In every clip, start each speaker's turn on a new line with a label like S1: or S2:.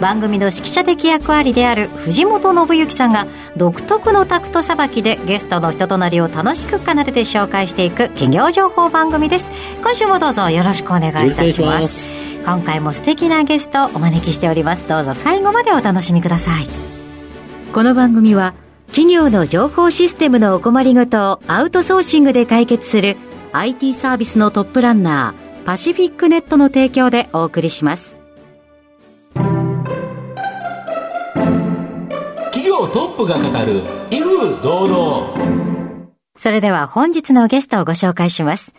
S1: 番組の指揮者的役割である藤本信之さんが独特のタクトさばきでゲストの人となりを楽しく奏でて紹介していく企業情報番組です。今週もどうぞよろしくお願いいたします。今回も素敵なゲストをお招きしております。どうぞ最後までお楽しみください。この番組は企業の情報システムのお困りごとをアウトソーシングで解決する IT サービスのトップランナーパシフィックネットの提供でお送りします
S2: トップが語る威風堂々
S1: それでは本日のゲストをご紹介します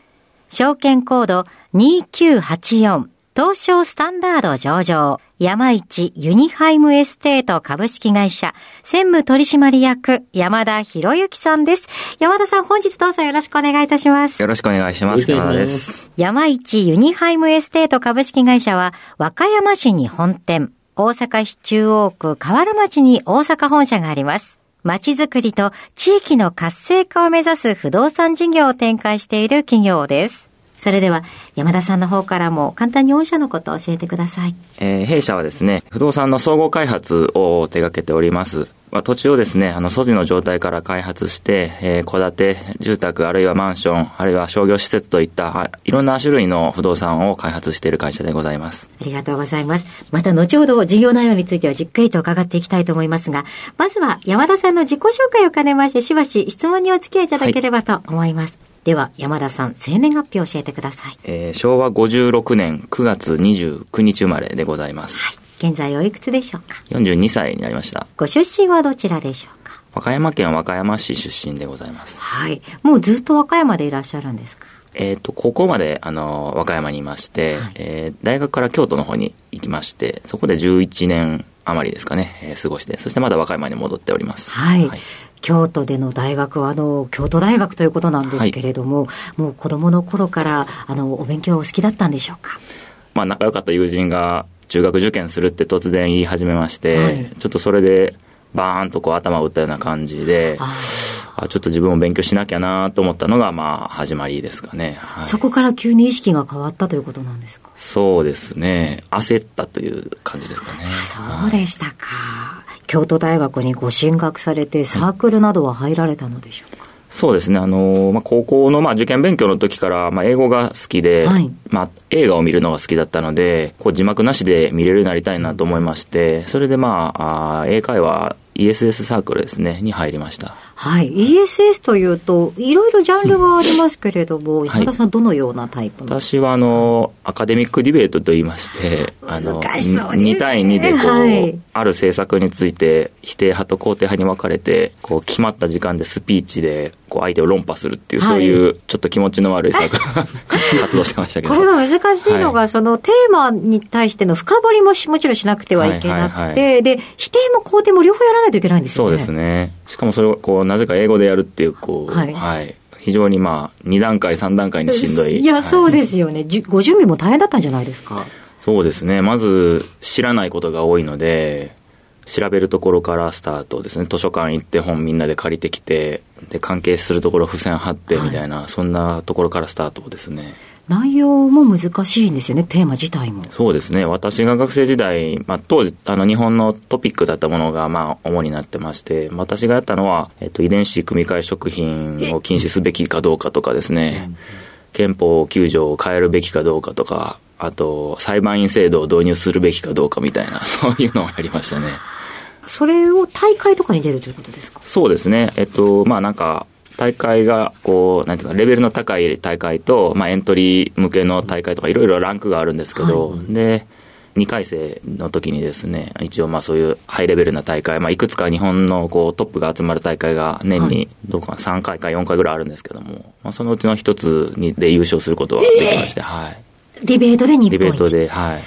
S1: 証券コード2984東証スタンダード上場、山一ユニハイムエステート株式会社、専務取締役、山田博之さんです。山田さん、本日どうぞよろしくお願いいたします。
S3: よろしくお願いします。山田です。
S1: 山一ユニハイムエステート株式会社は、和歌山市に本店、大阪市中央区河原町に大阪本社があります。街づくりと地域の活性化を目指す不動産事業を展開している企業です。それでは山田さんの方からも簡単に御社のことを教えてください。
S3: えー、弊社はですね、不動産の総合開発を手掛けております。まあ、土地をですね、あの、素地の状態から開発して、えー、戸建て、住宅、あるいはマンション、あるいは商業施設といった、いろんな種類の不動産を開発している会社でございます。
S1: ありがとうございます。また後ほど事業内容についてはじっくりと伺っていきたいと思いますが、まずは山田さんの自己紹介を兼ねまして、しばし質問にお付き合いいただければと思います。はいでは、山田さん、生年月日を教えてください。
S3: えー、昭和56年9月29日生まれでございます。はい。
S1: 現在おいくつでしょうか
S3: ?42 歳になりました。
S1: ご出身はどちらでしょうか？
S3: 和歌山県和歌山市出身でございます。
S1: はい。もうずっと和歌山でいらっしゃるんですか？
S3: えっ、と、高校まで、あの、和歌山にいまして、はい、えー、大学から京都の方に行きまして、そこで11年余りですかね、えー、過ごして、そしてまだ和歌山に戻っております。
S1: はい、はい。京都での大学は、あの、京都大学ということなんですけれども、はい、もう子供の頃から、あの、お勉強お好きだったんでしょうか？
S3: まあ、仲良かった友人が中学受験するって突然言い始めまして、はい、ちょっとそれで、バーンとこう頭を打ったような感じで、あちょっと自分も勉強しなきゃなと思ったのが、まあ、始まりですかね、
S1: はい、そこから急に意識が変わったということなんですか？
S3: そうですね。焦ったという感じですかね。
S1: そうでしたか。京都大学にご進学されて、サークルなどは入られたのでしょうか、
S3: そうですね。あの、まあ、高校の、まあ、受験勉強の時から、まあ、英語が好きで、はい、まあ、映画を見るのが好きだったので、こう、字幕なしで見れるようになりたいなと思いまして、それでまあ、あ英会話 ESS サークルですね、に入りました。
S1: はい。ESS というと、いろいろジャンルがありますけれども、山田さん、どのようなタイプ
S3: 私は、あの、アカデミックディベートと言いまして、
S1: あの、2
S3: 対2でこう、はい、ある政策について、否定派と肯定派に分かれて、こう、決まった時間でスピーチで、こう、相手を論破するっていう、そういう、ちょっと気持ちの悪いサークル活動してましたけど。
S1: これが難しいのが、はい、その、テーマに対しての深掘りもしもちろんしなくてはいけなくて、はいはいはい、で、否定も肯定も両方やらないといけないんですよ
S3: ね。そうですね。しかもそれを、こう、なぜか英語でやるっていう、こう、はい、はい、非常にまあ、2段階、3段階にしんどい。
S1: いや、そうですよね。ご準備も大変だったんじゃないですか？
S3: そうですね。まず、知らないことが多いので、調べるところからスタートですね。図書館行って本みんなで借りてきて、で、関係するところ付箋貼ってみたいな、はい、そんなところからスタートですね。
S1: 内容も難しいんですよね、テーマ自体も。
S3: そうですね。私が学生時代、まあ、当時、あの、日本のトピックだったものが、まあ、主になってまして、私がやったのは、えっと、遺伝子組み換え食品を禁止すべきかどうかとかですね、憲法9条を変えるべきかどうかとか、あと、裁判員制度を導入するべきかどうかみたいな、そういうのをやりましたね。
S1: それを大会とかに出るということですか？
S3: そうですね。えっと、まあなんか、大会が、こう、なんていうか、レベルの高い大会と、まあエントリー向けの大会とか、いろいろランクがあるんですけど、はい、で、2回生の時にですね、一応まあそういうハイレベルな大会、まあいくつか日本のこうトップが集まる大会が年にどうか3回か4回ぐらいあるんですけども、まあそのうちの一つにで優勝することができまして、えー、はい。
S1: ディベートで日本一
S3: ディベートで、はい。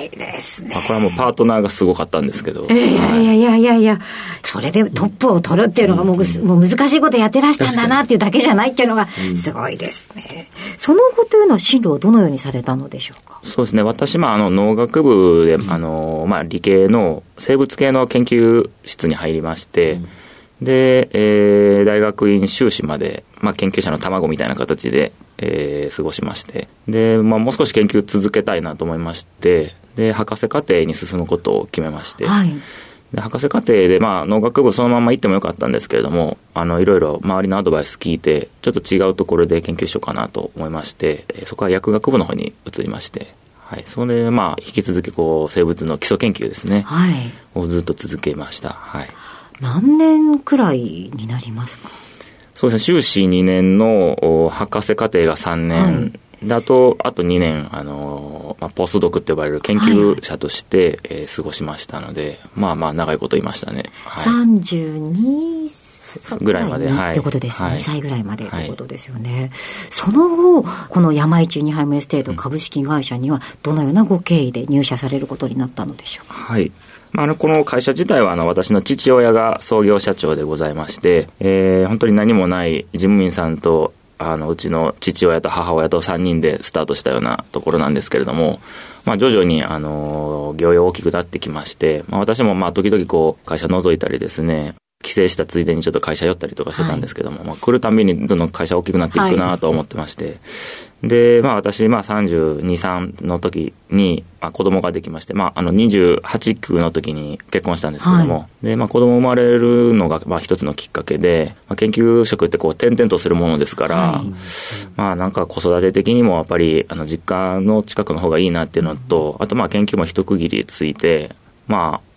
S1: いですね。
S3: まあ、これはもうパートナーがすごかったんですけど。
S1: いやいやいやいやいや、それでトップを取るっていうのがもう,、もう難しいことやってらしたんだなっていうだけじゃないっていうのがすごいですね。その後というのは進路をどのようにされたのでしょうか？
S3: そうですね。私、まあ、あの、農学部で、あの、まあ、理系の生物系の研究室に入りまして、で、えー大学院修士まで、まあ、研究者の卵みたいな形で、えー過ごしまして、で、まあ、もう少し研究続けたいなと思いまして、で、博士課程に進むことを決めまして、
S1: はい。
S3: で博士課程で、まあ、農学部そのまま行ってもよかったんですけれども、あの、いろいろ周りのアドバイス聞いて、ちょっと違うところで研究しようかなと思いまして、えーそこは薬学部の方に移りまして、はい。それで、まあ、引き続き、こう、生物の基礎研究ですね、
S1: はい。
S3: をずっと続けました。はい。
S1: 何年くらいになりますか？
S3: そうですね、修士2年のお博士課程が3年、であと、あと2年、あのーまあ、ポスドクって呼ばれる研究者として、えー過ごしましたので、まあまあ、長いこといましたね。はい。
S1: 32歳
S3: ぐらいまではい
S1: ってことですね、
S3: はい
S1: 2歳ぐらいまでってことですよね、その後この山一ユニハイムエステート株式会社にはどのようなご経緯で入社されることになったのでしょうか
S3: はい。まあ、あの、この会社自体は、あの、私の父親が創業社長でございまして、えー本当に何もない事務員さんと、あの、うちの父親と母親と3人でスタートしたようなところなんですけれども、まあ、徐々に、あの、業用大きくなってきまして、まあ、私も、まあ、時々こう、会社覗いたりですね、帰省したついでにちょっと会社寄ったりとかしてたんですけども、まあ、来るたびにどんどん会社大きくなっていくなと思ってまして、で、まあ私、まあ32、3の時に、まあ子供ができまして、まああの28、9の時に結婚したんですけども、
S1: は
S3: で、まあ子供生まれるのが、まあ一つのきっかけで、まあ研究職ってこう転々とするものですから、
S1: はい。
S3: まあなんか子育て的にもやっぱり、あの実家の近くの方がいいなっていうのと、あとまあ研究も一区切りついて、まあ、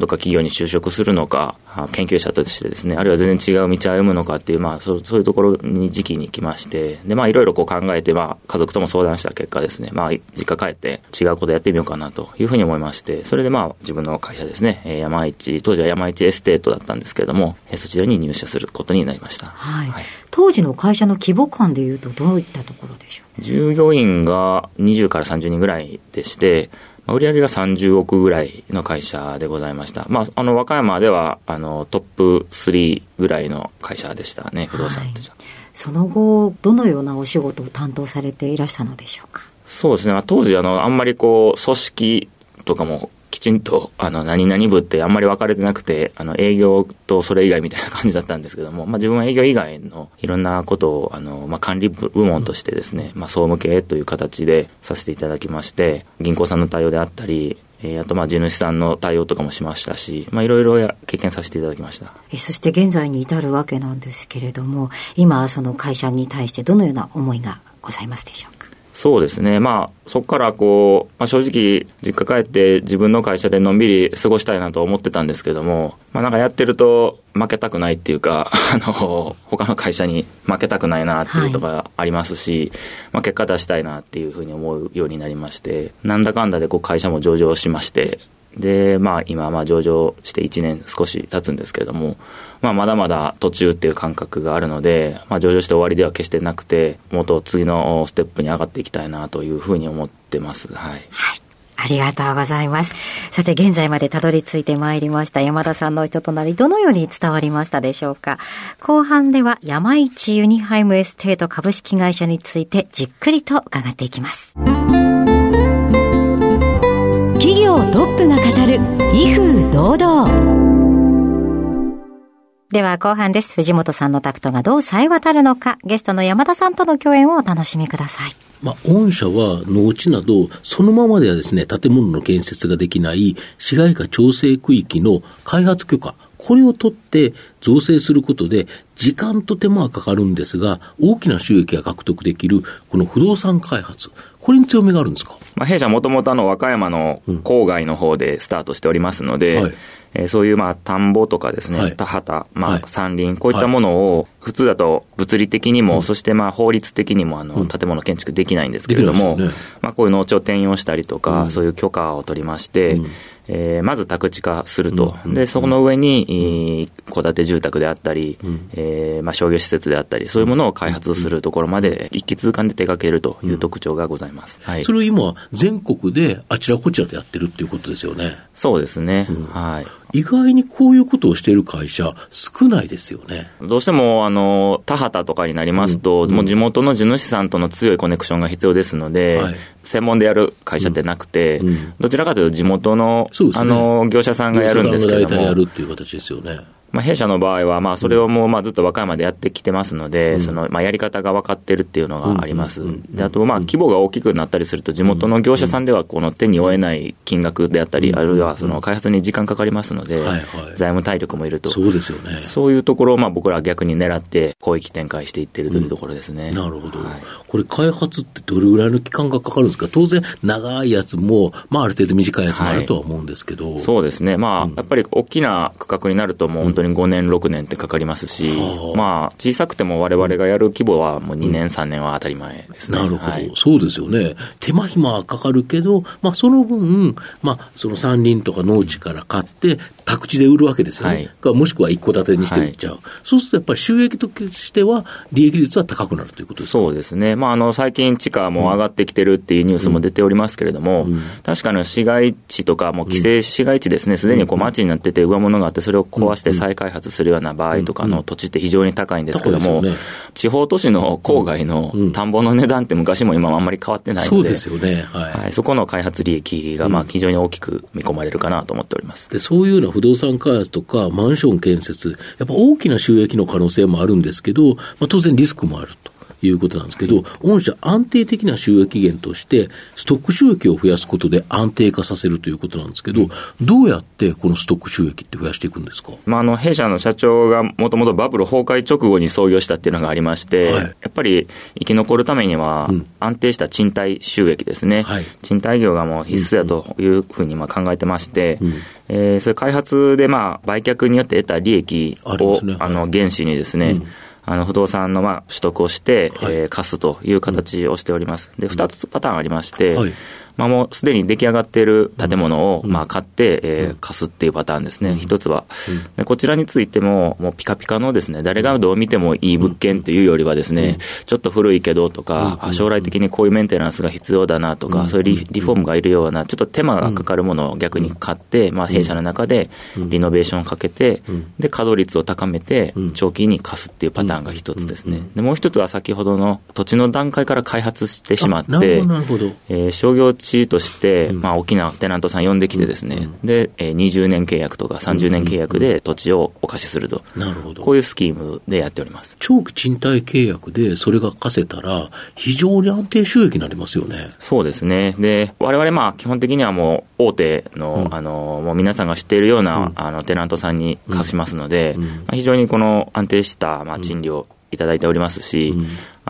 S3: どっか企業に就職するのか、あ研究者としてですね、あるいは全然違う道を歩むのかっていう、まあ、そうそういうところに時期に来まして、で、まあ、いろいろこう考えて、まあ、家族とも相談した結果ですね、まあ、実家帰って違うことやってみようかなというふうに思いまして、それでまあ、自分の会社ですね、えー山一、当時は山一エステートだったんですけれども、えーそちらに入社することになりました。
S1: はい、
S3: はい。
S1: 当時の会社の規模感でいうとどういったところでしょう？
S3: 従業員が20から30人ぐらいでして、まあ売上が30億ぐらいの会社でございました。まあ、あの、和歌山では、あの、トップ3ぐらいの会社でしたね、不動産としては。
S1: その後どのようなお仕事を担当されていらしたのでしょうか？
S3: そうですね、まあ当時、あの、あんまりこう、組織とかも、きちんと、あの、何々部ってあんまり分かれてなくて、あの、営業とそれ以外みたいな感じだったんですけども、まあ自分は営業以外のいろんなことを、あの、まあ管理部門としてですね、まあ総務系という形でさせていただきまして、銀行さんの対応であったり、えーあとまあ地主さんの対応とかもしましたし、まあいろいろ経験させていただきました。
S1: えそして現在に至るわけなんですけれども今その会社に対してどのような思いがございますでしょう
S3: そうですね。まあ、そこからこう、まあ正直、実家帰って自分の会社でのんびり過ごしたいなと思ってたんですけども、まあなんかやってると負けたくないっていうか、あの、他の会社に負けたくないなっていうとかありますし、まあ結果出したいなっていうふうに思うようになりまして、なんだかんだでこう会社も上場しまして、で、まあ今、まあ上場して1年少し経つんですけれども、まあまだまだ途中っていう感覚があるので、まあ上場して終わりでは決してなくて、もっと次のステップに上がっていきたいなというふうに思ってます。はい。
S1: ありがとうございます。さて、現在までたどり着いてまいりました山田さんの人となり、どのように伝わりましたでしょうか？後半では山一ユニハイムエステート株式会社についてじっくりと伺っていきます。企業トップが語る威風堂々。では後半です。藤本さんのタクトがどう冴え渡るのか、ゲストの山田さんとの共演をお楽しみください。
S4: まあ、御社は農地など、そのままではですね、建物の建設ができない市街化調整区域の開発許可、これを取って造成することで、時間と手間はかかるんですが、大きな収益が獲得できる、この不動産開発、これに強みがあるんですか？
S3: まあ弊社もともとあの和歌山の郊外の方でスタートしておりますので、
S4: はい
S3: えーそういうまあ田んぼとかですね、
S4: はい。
S3: 田畑、ま
S4: はい。
S3: あ山林、こういったものを普通だと物理的にも、そしてまあ法律的にもあの建物建築できないんですけれども、
S4: ね。
S3: まあこういう農地を転用したりとか、そういう許可を取りまして、
S4: うん。
S3: えーまず宅地化すると。
S4: うん。
S3: で、そこの上に、えー戸建て住宅であったり、えーまあ、商業施設であったり、そういうものを開発するところまで一気通貫で手掛けるという特徴がございます。はい、
S4: それを今、全国であちらこちらでやってるっていうことですよね。
S3: そうですね。はい。
S4: 意外にこういうことをしている会社、少ないですよね。
S3: どうしても、あの、田畑とかになりますと、もう地元の地主さんとの強いコネクションが必要ですので、
S4: はい。
S3: 専門でやる会社ってなくて、
S4: ん。
S3: どちらかというと地元の、
S4: ね。
S3: あの、業者さんがやるんですけれども。
S4: 業者さんが大体や、るっていう形ですよね。
S3: まあ、弊社の場合は、まあ、それをもう、まあ、ずっと和歌山でやってきてますので、その、まあ、やり方が分かってるっていうのがあります。で、あと、まあ、規模が大きくなったりすると、地元の業者さんでは、この手に負えない金額であったり、あるいは、その、開発に時間かかりますので、
S4: はいはい。
S3: 財務体力もいると。
S4: そうですよね。
S3: そういうところを、まあ、僕らは逆に狙って、広域展開していってるというところですね。
S4: なるほど、
S3: はい。
S4: これ、開発ってどれぐらいの期間がかかるんですか、当然、長いやつも、まあ、ある程度短いやつもあるとは思うんですけど、
S3: そうですね。まあ、やっぱり大きな区画になるともう本当に5年、6年ってかかりますし、
S4: はあ。
S3: まあ、小さくても我々がやる規模はもう2年、3年は当たり前ですね。
S4: なるほど、
S3: はい。
S4: そうですよね、手間暇はかかるけど、まあ、その分、まあ、その山林とか農地から買って、宅地で売るわけですよね、
S3: はい。
S4: かもしくは一戸建てにして売っちゃう、そうするとやっぱり収益としては、利益率は高くなるということですか？
S3: そうですね。まあ、あの、最近地価も上がってきてるっていうニュースも出ておりますけれども、確かに市街地とか、もう規制市街地ですね、すでにこう街になってて上物があって、それを壊して再開発するような場合とかの土地って非常に高いんですけども
S4: ね、
S3: 地方都市の郊外の田んぼの値段って昔も今もあんまり変わってないので、
S4: そうですよね、はい。
S3: はい、そこの開発利益がまあ非常に大きく見込まれるかなと思っております。
S4: でそういうような不動産開発とかマンション建設、やっぱ大きな収益の可能性もあるんですけど、まあ、当然リスクもあると。いうことなんですけど、御社安定的な収益源として、ストック収益を増やすことで安定化させるということなんですけど、どうやってこのストック収益って増やしていくんですか？
S3: まあ、あの弊社の社長がもともとバブル崩壊直後に創業したっていうのがありまして、
S4: はい。
S3: やっぱり生き残るためには
S4: うん。
S3: 安定した賃貸収益ですね、
S4: はい。
S3: 賃貸業がもう必須やというふうにまあ考えてまして、
S4: うん。
S3: えーそれ開発でまあ売却によって得た利益を
S4: ね。
S3: あの原資にですね、
S4: うん
S3: あの不動産のまあ取得をして、
S4: はい
S3: えー貸すという形をしております。で、二つパターンありまして、
S4: はい
S3: まあ、もうすでに出来上がっている建物を、まあ、買って、えー貸すっていうパターンですね、一つは、で。こちらについても、もうピカピカのですね、誰がどう見てもいい物件っていうよりはですね、ちょっと古いけどとか、あ将来的にこういうメンテナンスが必要だなとか、そういうリリフォームがいるような、ちょっと手間がかかるものを逆に買って、まあ、弊社の中でリノベーションをかけて、で、稼働率を高めて、長期に貸すっていうパターンが一つですね。で、もう一つは先ほどの土地の段階から開発してしまって。えー商業地として、まあ、大きなテナントさん呼んできてですね、で、えー20年契約とか30年契約で土地をお貸しすると。
S4: なるほど。
S3: こういうスキームでやっております。
S4: 長期賃貸契約でそれが貸せたら、非常に安定収益になりますよね。
S3: そうですね。で、我々まあ基本的にはもう大手の、あの、もう皆さんが知っているような、あの、テナントさんに貸しますので、まあ、非常にこの安定した、まあ、賃料いただいておりますし、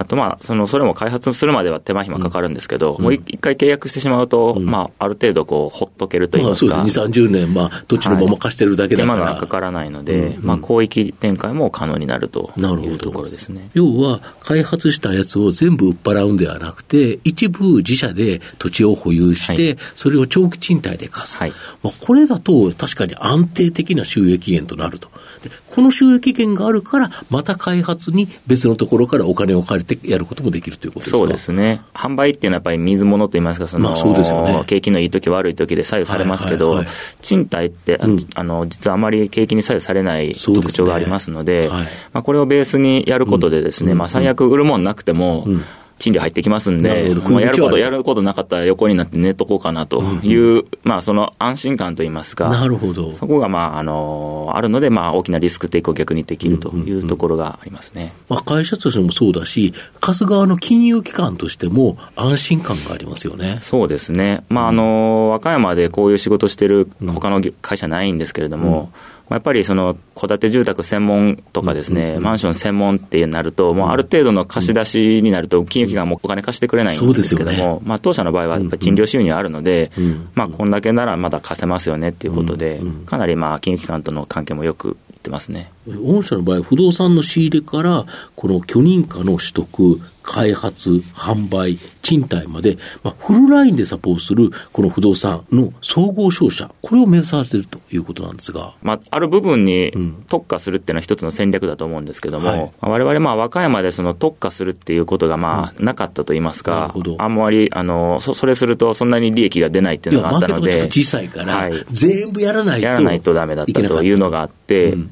S3: あとまあ、その、それも開発するまでは手間暇かかるんですけど、もう一一回契約してしまうと、まあ、ある程度こう、ほっとけると言い
S4: まあ
S3: ますか。
S4: そうですね、2、30年、まあ土地のまま貸してるだけだ
S3: 手
S4: から。
S3: 間がかからないので、まあ、広域展開も可能になるというところですね。
S4: 要は、開発したやつを全部売っ払うんではなくて、一部自社で土地を保有して、
S3: はい
S4: それを長期賃貸で貸す。
S3: はい
S4: まあ、これだと確かに安定的な収益源となると。でこの収益源があるから、また開発に別のところからお金を借りてやることもできるということですか？
S3: そうですね。販売っていうのはやっぱり水物といいますか、その、
S4: まあそうですよね。
S3: 景気のいい時悪い時で左右されますけど、
S4: はいはいはい。
S3: 賃貸って、あ
S4: うん。
S3: あの、実はあまり景気に左右されない特徴がありますので、
S4: はい。
S3: まあこれをベースにやることでですね、まあ最悪売るもんなくても、
S4: ん
S3: 賃料入ってきますんで、まあやること、やることなかったら横になって寝とこうかなという、まあその安心感といいますか、
S4: なるほど。
S3: そこがまあ、あの、あるので、まあ大きなリスクテイクを逆にできるというところがありますね。
S4: まあ、会社としてもそうだし、貸す側の金融機関としても安心感がありますよね。
S3: そうですね、まああの和歌山でこういう仕事してる他の会社ないんですけれども、まあやっぱりその戸建て住宅専門とかですね、マンション専門ってなると、もうある程度の貸し出しになると、金融機関もお金貸してくれないんですけども、まあ、当社の場合はやっぱり賃料収入あるので、
S4: ん
S3: まあ、こんだけならまだ貸せますよねっていうことで、かなりまあ金融機関との関係もよくってますね。
S4: 御社の場合、不動産の仕入れから、この許認可の取得、開発、販売、賃貸まで、まあ、フルラインでサポートするこの不動産の総合商社、これを目指されているということなんですが。
S3: まあ、ある部分に特化するっていうのは一つの戦略だと思うんですけども、
S4: はい
S3: まあ我々まあ和歌山でその特化するっていうことがまあなかったと言いますか
S4: なるほど、
S3: あんまりあのそそれするとそんなに利益が出ないっていうのがあったの
S4: マーケットが
S3: で、
S4: ちょっと小さいから、
S3: はい
S4: 全部やらないと。
S3: やらないとダメだったというのがあって、
S4: うん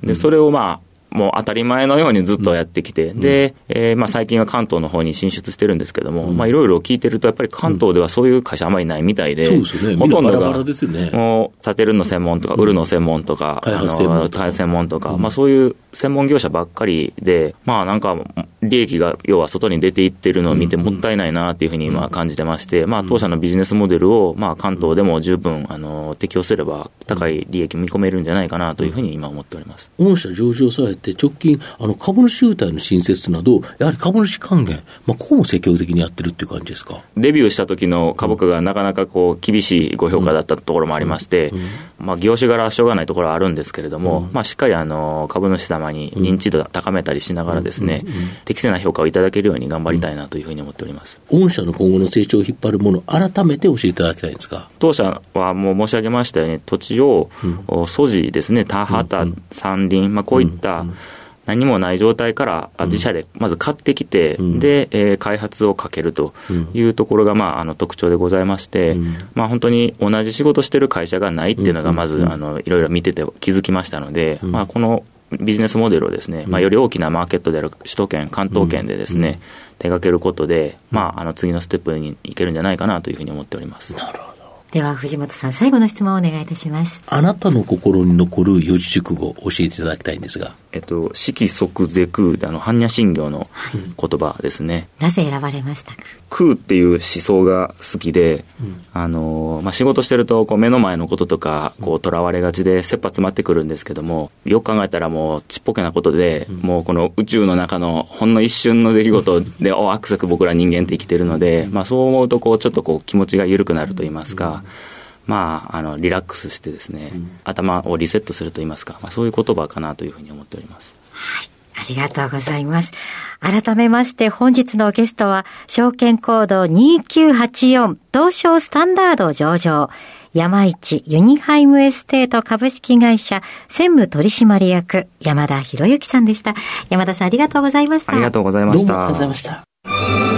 S3: でそれをまあ、もう当たり前のようにずっとやってきて、で、えーまあ、最近は関東の方に進出してるんですけども、まあいろいろ聞いてると、やっぱり関東ではそういう会社あまりないみたいで、
S4: そうですよね。
S3: ほとんどが
S4: ね。
S3: もう建てるの専門とか、売るの専門とか、
S4: 開発専門とか。
S3: 専門とか、まあそういう専門業者ばっかりで、まあなんか、利益が要は外に出ていってるのを見てもったいないなっていうふうに今感じてまして、まあ当社のビジネスモデルを、まあ関東でも十分、あの、適用すれば高い利益見込めるんじゃないかなというふうに今思っております。
S4: 御社上場されて、直近、あの株主優待の新設など、やはり株主還元、まあ、ここも積極的にやってるっていう感じですか？
S3: デビューした時の株価がなかなかこう厳しいご評価だったところもありまして、まあ業種柄はしょうがないところはあるんですけれども、まあしっかりあの株主様に認知度を高めたりしながらですね、適正な評価をいただけるように頑張りたいなというふうに思っております。
S4: 御社の今後の成長を引っ張るもの、改めて教えていただきたいんですが。
S3: 当社はもう申し上げましたように、土地を、お素地ですね、田畑、山林、まあ、こういった何もない状態からあ自社でまず買ってきて、で、えー開発をかけるというところが、まあ、あの特徴でございまして、まあ、本当に同じ仕事してる会社がないっていうのが、まず、あのいろいろ見てて気づきましたので、まあ、このビジネスモデルをですね、まあ、より大きなマーケットである首都圏、関東圏でですね、手掛けることで、まあ、あの次のステップに行けるんじゃないかなというふうに思っております。
S1: では藤本さん最後の質問をお願いいたします。
S4: あなたの心に残る四字熟語を教えていただきたいんですが。
S3: えっと、色即是空であの、般若心経の言葉ですね。
S1: なぜ選ばれましたか？
S3: 空っていう思想が好きで、あの、まあ、仕事してると、こう、目の前のこととか、こう、囚われがちで、切羽詰まってくるんですけども、よく考えたらもう、ちっぽけなことで、もうこの宇宙の中のほんの一瞬の出来事で、お、あくさく僕ら人間って生きてるので、まあ、そう思うと、こう、ちょっとこう、気持ちが緩くなると言いますか、まあ、あの、リラックスしてですね、頭をリセットすると言いますか、まあ、そういう言葉かなというふうに思っております。
S1: ありがとうございます。改めまして本日のゲストは、証券コード2984東証スタンダード上場、山一ユニハイムエステート株式会社専務取締役山田博之さんでした。山田さんありがとうございました。
S3: ありがとうございました。
S4: どうもありがとうございました。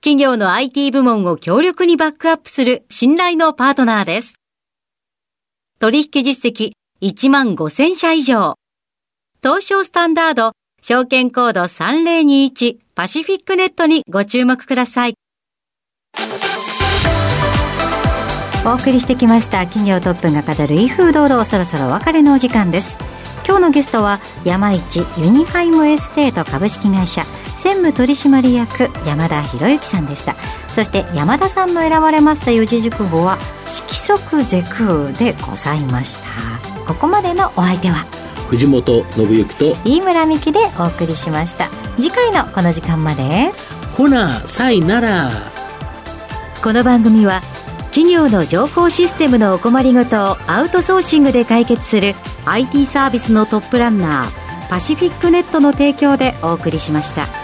S1: 企業の IT 部門を強力にバックアップする信頼のパートナーです。取引実績1万5000社以上。東証スタンダード証券コード3021パシフィックネットにご注目ください。お送りしてきました企業トップが語る威風堂々そろそろお別れのお時間です。今日のゲストは山一ユニハイムエステート株式会社専務取締役山田博之さんでしたそして山田さんの選ばれました四字熟語は色即是空でございましたここまでのお相手は
S4: 藤本信之と、
S1: 飯村美希でお送りしました次回のこの時間まで
S4: ほな、さいなら。
S1: この番組は企業の情報システムのお困りごとをアウトソーシングで解決する IT サービスのトップランナーパシフィックネットの提供でお送りしました。